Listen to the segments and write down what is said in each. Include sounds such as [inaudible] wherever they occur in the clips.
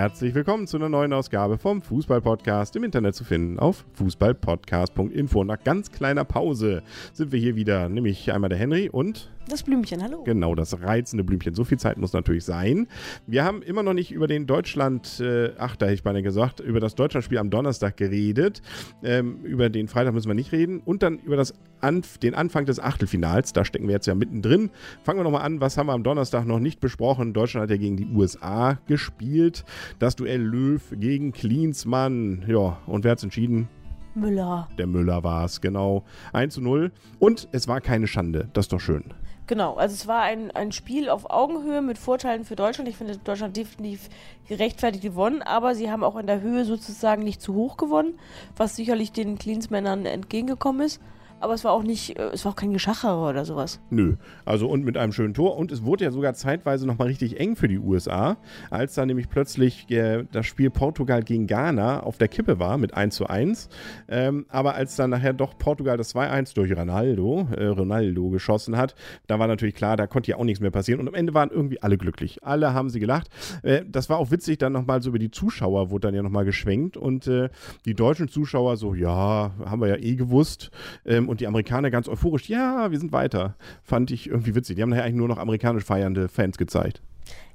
Herzlich willkommen zu einer neuen Ausgabe vom Fußball-Podcast im Internet zu finden auf fußballpodcast.info. Nach ganz kleiner Pause sind wir hier wieder, nämlich einmal der Henry und das Blümchen, hallo. Genau, das reizende Blümchen. So viel Zeit muss natürlich sein. Wir haben immer noch nicht über den Deutschland, äh, ach, da hätte ich beinahe gesagt, über das Deutschlandspiel am Donnerstag geredet. Ähm, über den Freitag müssen wir nicht reden. Und dann über das Anf den Anfang des Achtelfinals. Da stecken wir jetzt ja mittendrin. Fangen wir nochmal an. Was haben wir am Donnerstag noch nicht besprochen? Deutschland hat ja gegen die USA gespielt. Das Duell Löw gegen Klinsmann. Ja, und wer hat es entschieden? Müller. Der Müller war es, genau. 1 zu 0. Und es war keine Schande. Das ist doch schön. Genau, also es war ein, ein Spiel auf Augenhöhe mit Vorteilen für Deutschland. Ich finde Deutschland definitiv gerechtfertigt gewonnen, aber sie haben auch in der Höhe sozusagen nicht zu hoch gewonnen, was sicherlich den Cleansmännern entgegengekommen ist aber es war auch nicht, äh, es war auch kein Geschacher oder sowas. Nö, also und mit einem schönen Tor. Und es wurde ja sogar zeitweise nochmal richtig eng für die USA, als dann nämlich plötzlich äh, das Spiel Portugal gegen Ghana auf der Kippe war mit 1 zu 1. Ähm, aber als dann nachher doch Portugal das 2-1 durch Ronaldo, äh, Ronaldo geschossen hat, da war natürlich klar, da konnte ja auch nichts mehr passieren. Und am Ende waren irgendwie alle glücklich. Alle haben sie gelacht. Äh, das war auch witzig, dann nochmal so über die Zuschauer wurde dann ja nochmal geschwenkt. Und äh, die deutschen Zuschauer so, ja, haben wir ja eh gewusst. Ähm, und die Amerikaner ganz euphorisch, ja, wir sind weiter. Fand ich irgendwie witzig. Die haben nachher eigentlich nur noch amerikanisch feiernde Fans gezeigt.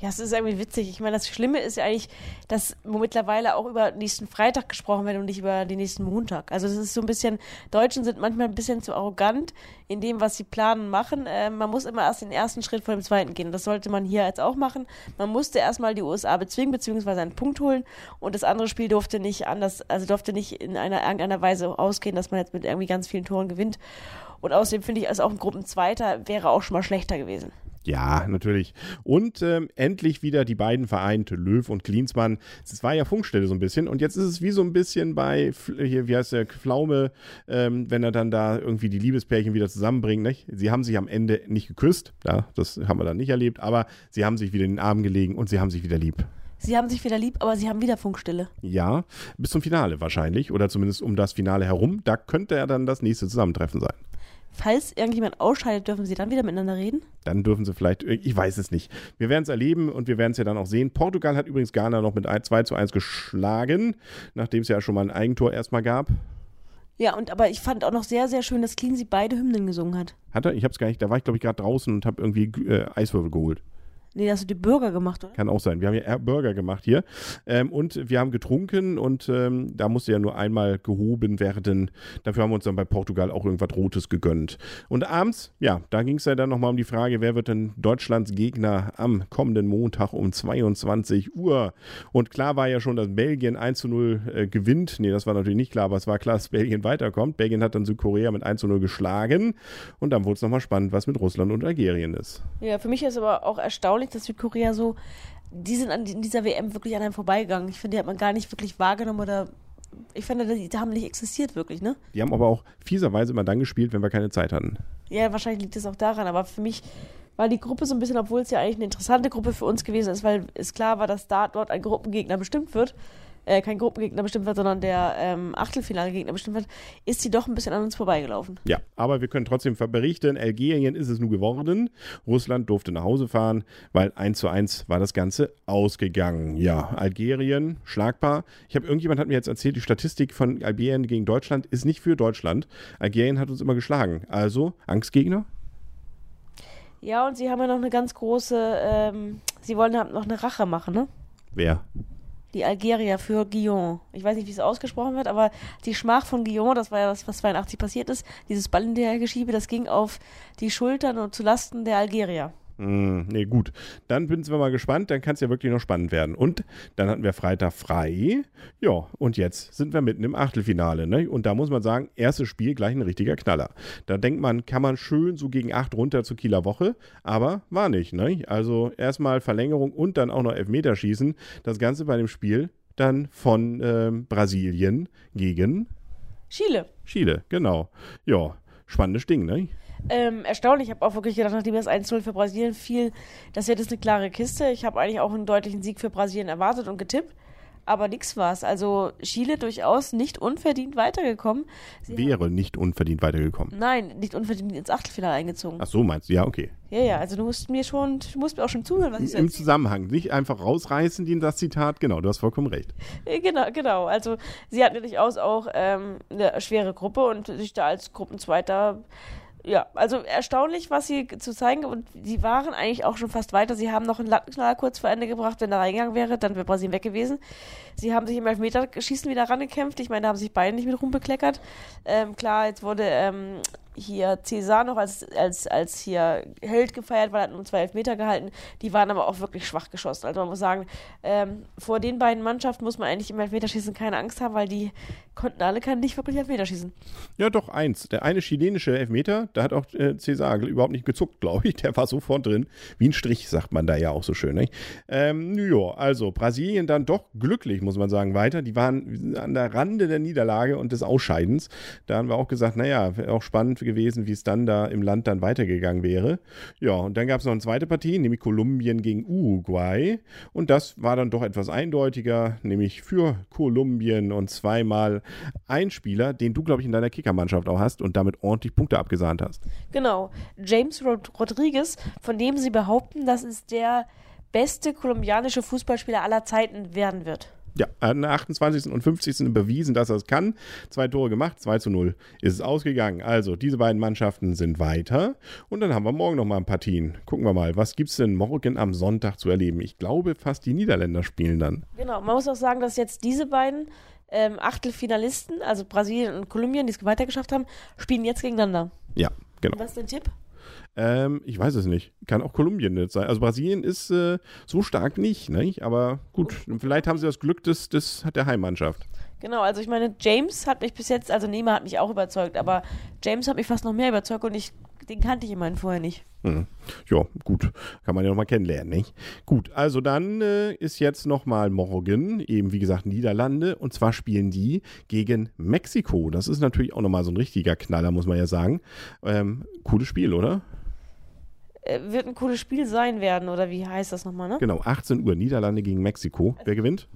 Ja, es ist irgendwie witzig. Ich meine, das Schlimme ist ja eigentlich, dass mittlerweile auch über nächsten Freitag gesprochen wird und nicht über den nächsten Montag. Also es ist so ein bisschen, Deutschen sind manchmal ein bisschen zu arrogant in dem, was sie planen machen. Äh, man muss immer erst den ersten Schritt vor dem zweiten gehen. Das sollte man hier jetzt auch machen. Man musste erstmal die USA bezwingen, beziehungsweise einen Punkt holen. Und das andere Spiel durfte nicht anders, also durfte nicht in einer irgendeiner Weise ausgehen, dass man jetzt mit irgendwie ganz vielen Toren gewinnt. Und außerdem finde ich, als auch ein Gruppenzweiter wäre auch schon mal schlechter gewesen. Ja, natürlich. Und ähm, endlich wieder die beiden vereint, Löw und Klinsmann. Es war ja Funkstelle so ein bisschen. Und jetzt ist es wie so ein bisschen bei, hier, wie heißt der, Pflaume, ähm, wenn er dann da irgendwie die Liebespärchen wieder zusammenbringt. Nicht? Sie haben sich am Ende nicht geküsst. Ja, das haben wir dann nicht erlebt. Aber sie haben sich wieder in den Arm gelegen und sie haben sich wieder lieb. Sie haben sich wieder lieb, aber sie haben wieder Funkstille. Ja, bis zum Finale wahrscheinlich. Oder zumindest um das Finale herum. Da könnte ja dann das nächste Zusammentreffen sein. Falls irgendjemand ausscheidet, dürfen sie dann wieder miteinander reden? Dann dürfen sie vielleicht, ich weiß es nicht. Wir werden es erleben und wir werden es ja dann auch sehen. Portugal hat übrigens Ghana noch mit 2 zu 1 geschlagen, nachdem es ja schon mal ein Eigentor erstmal gab. Ja, und aber ich fand auch noch sehr, sehr schön, dass Cleansy beide Hymnen gesungen hat. Hat er? Ich hab's gar nicht, da war ich glaube ich gerade draußen und habe irgendwie äh, Eiswürfel geholt. Nee, hast du die Burger gemacht, oder? Kann auch sein. Wir haben ja Burger gemacht hier. Ähm, und wir haben getrunken und ähm, da musste ja nur einmal gehoben werden. Dafür haben wir uns dann bei Portugal auch irgendwas Rotes gegönnt. Und abends, ja, da ging es ja dann nochmal um die Frage, wer wird denn Deutschlands Gegner am kommenden Montag um 22 Uhr? Und klar war ja schon, dass Belgien 1 zu 0 äh, gewinnt. Nee, das war natürlich nicht klar, aber es war klar, dass Belgien weiterkommt. Belgien hat dann Südkorea mit 1 zu 0 geschlagen. Und dann wurde es nochmal spannend, was mit Russland und Algerien ist. Ja, für mich ist aber auch erstaunlich, erstaunlich, dass Südkorea so, die sind an in dieser WM wirklich an einem vorbeigegangen. Ich finde, die hat man gar nicht wirklich wahrgenommen oder ich finde, die, die haben nicht existiert wirklich, ne? Die haben aber auch fieserweise immer dann gespielt, wenn wir keine Zeit hatten. Ja, wahrscheinlich liegt es auch daran, aber für mich war die Gruppe so ein bisschen, obwohl es ja eigentlich eine interessante Gruppe für uns gewesen ist, weil es klar war, dass da dort ein Gruppengegner bestimmt wird, äh, kein Gruppengegner bestimmt wird, sondern der ähm, Achtelfinale-Gegner bestimmt wird, ist sie doch ein bisschen an uns vorbeigelaufen. Ja, aber wir können trotzdem berichten, Algerien ist es nun geworden. Russland durfte nach Hause fahren, weil 1 zu 1 war das Ganze ausgegangen. Ja, Algerien, schlagbar. Ich habe, irgendjemand hat mir jetzt erzählt, die Statistik von Algerien gegen Deutschland ist nicht für Deutschland. Algerien hat uns immer geschlagen. Also, Angstgegner? Ja, und sie haben ja noch eine ganz große, ähm, sie wollen ja noch eine Rache machen, ne? Wer? Die Algerier für Guillaume. Ich weiß nicht, wie es ausgesprochen wird, aber die Schmach von Guillaume, das war ja das, was 82 passiert ist, dieses Ball in der Geschiebe, das ging auf die Schultern und zulasten der Algerier. Mm, nee, gut. Dann sind wir mal gespannt. Dann kann es ja wirklich noch spannend werden. Und dann hatten wir Freitag frei. Ja, und jetzt sind wir mitten im Achtelfinale. Ne? Und da muss man sagen, erstes Spiel gleich ein richtiger Knaller. Da denkt man, kann man schön so gegen acht runter zur Kieler Woche. Aber war nicht. Ne? Also erstmal Verlängerung und dann auch noch Elfmeterschießen. Das Ganze bei dem Spiel dann von äh, Brasilien gegen Chile. Chile, genau. Ja, spannendes Ding, ne? Ähm, erstaunlich. Ich habe auch wirklich gedacht, nachdem das 1-0 für Brasilien fiel, das wird jetzt eine klare Kiste. Ich habe eigentlich auch einen deutlichen Sieg für Brasilien erwartet und getippt. aber nix war's. Also Chile durchaus nicht unverdient weitergekommen. Sie Wäre nicht unverdient weitergekommen. Nein, nicht unverdient ins Achtelfinale eingezogen. Ach so, meinst du? Ja, okay. Ja, ja, also du musst mir schon, du musst mir auch schon zuhören, was ich so Im. Zusammenhang. Nicht einfach rausreißen, die- das Zitat. Genau, du hast vollkommen recht. Äh, Genau, genau. Also sie hatten durchaus auch ähm, eine schwere Gruppe und sich da als Gruppenzweiter, ja, also erstaunlich, was sie zu zeigen und sie waren eigentlich auch schon fast weiter. Sie haben noch einen Lattenknaller kurz vor Ende gebracht, wenn er reingegangen wäre, dann wäre Brasilien weg gewesen. Sie haben sich im Elfmeterschießen wieder rangekämpft. Ich meine, da haben sich beide nicht mit rumbekleckert. Ähm, klar, jetzt wurde ähm, hier Cesar noch als, als, als hier Held gefeiert, weil er hat nur zwei Elfmeter gehalten. Die waren aber auch wirklich schwach geschossen. Also man muss sagen, ähm, vor den beiden Mannschaften muss man eigentlich im Elfmeterschießen keine Angst haben, weil die konnten alle kein, nicht wirklich Elfmeterschießen. Ja, doch, eins. Der eine chilenische Elfmeter, da hat auch äh, Cesar überhaupt nicht gezuckt, [laughs] glaube ich. Der war sofort drin. Wie ein Strich, sagt man da ja auch so schön. Ähm, ja, also Brasilien dann doch glücklich, muss man sagen, weiter. Die waren an der Rande der Niederlage und des Ausscheidens. Da haben wir auch gesagt, naja, auch spannend gewesen, wie es dann da im Land dann weitergegangen wäre. Ja, und dann gab es noch eine zweite Partie, nämlich Kolumbien gegen Uruguay. Und das war dann doch etwas eindeutiger, nämlich für Kolumbien und zweimal ein Spieler, den du, glaube ich, in deiner Kickermannschaft auch hast und damit ordentlich Punkte abgesahnt hast. Genau. James Rod Rodriguez, von dem sie behaupten, dass es der beste kolumbianische Fußballspieler aller Zeiten werden wird. Ja, er hat der 28. und 50. bewiesen, dass er es kann. Zwei Tore gemacht, 2 zu 0 ist es ausgegangen. Also, diese beiden Mannschaften sind weiter. Und dann haben wir morgen noch mal ein Partien. Gucken wir mal, was gibt es denn morgen am Sonntag zu erleben? Ich glaube, fast die Niederländer spielen dann. Genau, man muss auch sagen, dass jetzt diese beiden ähm, Achtelfinalisten, also Brasilien und Kolumbien, die es weitergeschafft haben, spielen jetzt gegeneinander. Ja, genau. Was ist dein Tipp? Ähm, ich weiß es nicht. Kann auch Kolumbien nicht sein. Also Brasilien ist äh, so stark nicht, nicht? Aber gut, vielleicht haben sie das Glück des, des der Heimmannschaft. Genau, also ich meine, James hat mich bis jetzt, also Neymar hat mich auch überzeugt, aber James hat mich fast noch mehr überzeugt und ich, den kannte ich immerhin vorher nicht. Hm. Ja, gut. Kann man ja nochmal kennenlernen, nicht? Gut, also dann äh, ist jetzt nochmal morgen, eben wie gesagt, Niederlande. Und zwar spielen die gegen Mexiko. Das ist natürlich auch nochmal so ein richtiger Knaller, muss man ja sagen. Ähm, cooles Spiel, oder? Äh, wird ein cooles Spiel sein werden, oder wie heißt das nochmal, ne? Genau, 18 Uhr, Niederlande gegen Mexiko. Wer gewinnt?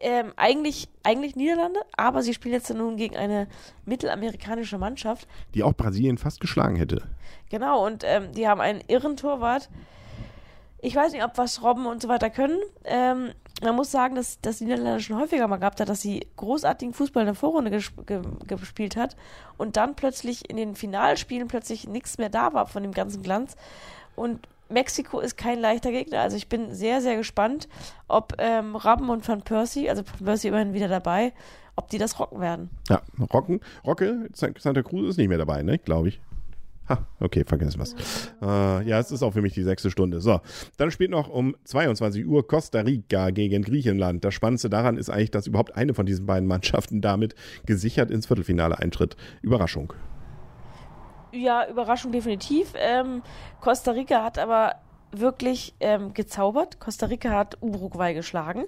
Ähm, eigentlich, eigentlich Niederlande, aber sie spielen jetzt nun gegen eine mittelamerikanische Mannschaft. Die auch Brasilien fast geschlagen hätte. Genau, und ähm, die haben einen irren Torwart. Ich weiß nicht, ob was Robben und so weiter können. Ähm, man muss sagen, dass, dass die Niederlande schon häufiger mal gehabt hat, dass sie großartigen Fußball in der Vorrunde gesp ge gespielt hat und dann plötzlich in den Finalspielen plötzlich nichts mehr da war von dem ganzen Glanz. Und Mexiko ist kein leichter Gegner. Also ich bin sehr, sehr gespannt, ob ähm, Robben und Van Persie, also Van Persie immerhin wieder dabei, ob die das rocken werden. Ja, Rocken, Rocke, Santa Cruz ist nicht mehr dabei, ne? Glaube ich. Ha, okay, vergessen was. Äh, ja, es ist auch für mich die sechste Stunde. So, dann spielt noch um 22 Uhr Costa Rica gegen Griechenland. Das Spannendste daran ist eigentlich, dass überhaupt eine von diesen beiden Mannschaften damit gesichert ins Viertelfinale eintritt. Überraschung. Ja, Überraschung definitiv. Ähm, Costa Rica hat aber wirklich ähm, gezaubert. Costa Rica hat Uruguay geschlagen.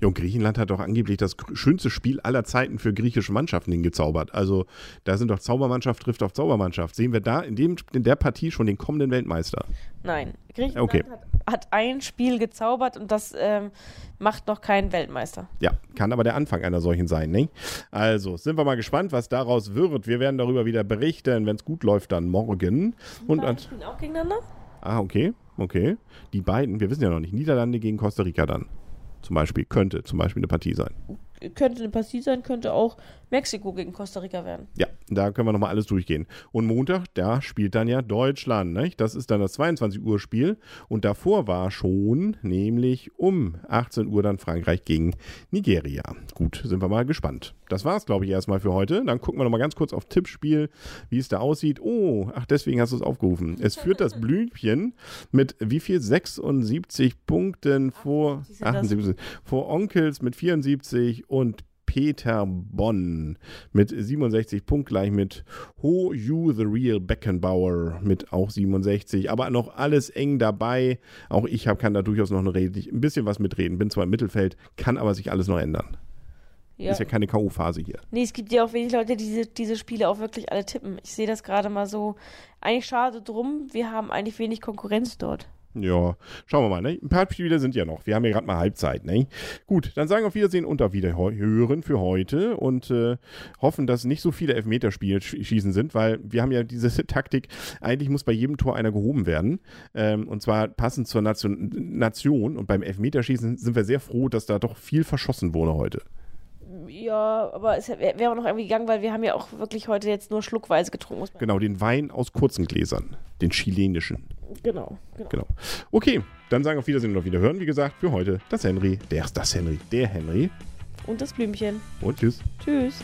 Ja, und Griechenland hat doch angeblich das schönste Spiel aller Zeiten für griechische Mannschaften hingezaubert. Also da sind doch Zaubermannschaft trifft auf Zaubermannschaft. Sehen wir da in, dem, in der Partie schon den kommenden Weltmeister? Nein, Griechenland Okay. hat, hat ein Spiel gezaubert und das ähm, macht noch keinen Weltmeister. Ja, kann aber der Anfang einer solchen sein, ne? Also, sind wir mal gespannt, was daraus wird. Wir werden darüber wieder berichten, wenn es gut läuft, dann morgen. Und spielen auch gegeneinander? ah, okay, okay. Die beiden, wir wissen ja noch nicht, Niederlande gegen Costa Rica dann. Zum Beispiel, könnte zum Beispiel eine Partie sein. Könnte eine Partie sein, könnte auch Mexiko gegen Costa Rica werden. Ja, da können wir nochmal alles durchgehen. Und Montag, da spielt dann ja Deutschland, nicht? Das ist dann das 22 Uhr Spiel. Und davor war schon, nämlich um 18 Uhr dann Frankreich gegen Nigeria. Gut, sind wir mal gespannt. Das war's, glaube ich, erstmal für heute. Dann gucken wir nochmal ganz kurz auf Tippspiel, wie es da aussieht. Oh, ach, deswegen hast du es aufgerufen. Es führt das Blümchen mit wie viel? 76 Punkten vor, 78 sind das. 78, vor Onkels mit 74 und Peter Bonn mit 67 punktgleich mit Ho You the Real Beckenbauer mit auch 67, aber noch alles eng dabei. Auch ich hab, kann da durchaus noch eine Rede, ein bisschen was mitreden. Bin zwar im Mittelfeld, kann aber sich alles noch ändern. Ja. Ist ja keine K.O.-Phase hier. Nee, es gibt ja auch wenig Leute, die diese, diese Spiele auch wirklich alle tippen. Ich sehe das gerade mal so. Eigentlich schade drum, wir haben eigentlich wenig Konkurrenz dort. Ja, schauen wir mal. Ne? Ein paar Spiele sind ja noch. Wir haben ja gerade mal Halbzeit. Ne? Gut, dann sagen wir auf Wiedersehen und auf Wiederhören für heute und äh, hoffen, dass nicht so viele Elfmeterspiele schießen sind, weil wir haben ja diese [laughs] Taktik, eigentlich muss bei jedem Tor einer gehoben werden. Ähm, und zwar passend zur Nation, Nation. Und beim Elfmeterschießen sind wir sehr froh, dass da doch viel verschossen wurde heute. Ja, aber es wäre wär auch noch irgendwie gegangen, weil wir haben ja auch wirklich heute jetzt nur schluckweise getrunken. genau, den Wein aus kurzen Gläsern. Den chilenischen. Genau, genau. genau. Okay, dann sagen wir auf Wiedersehen und auf Wiederhören. Wie gesagt, für heute das Henry, der ist das Henry, der Henry. Und das Blümchen. Und tschüss. Tschüss.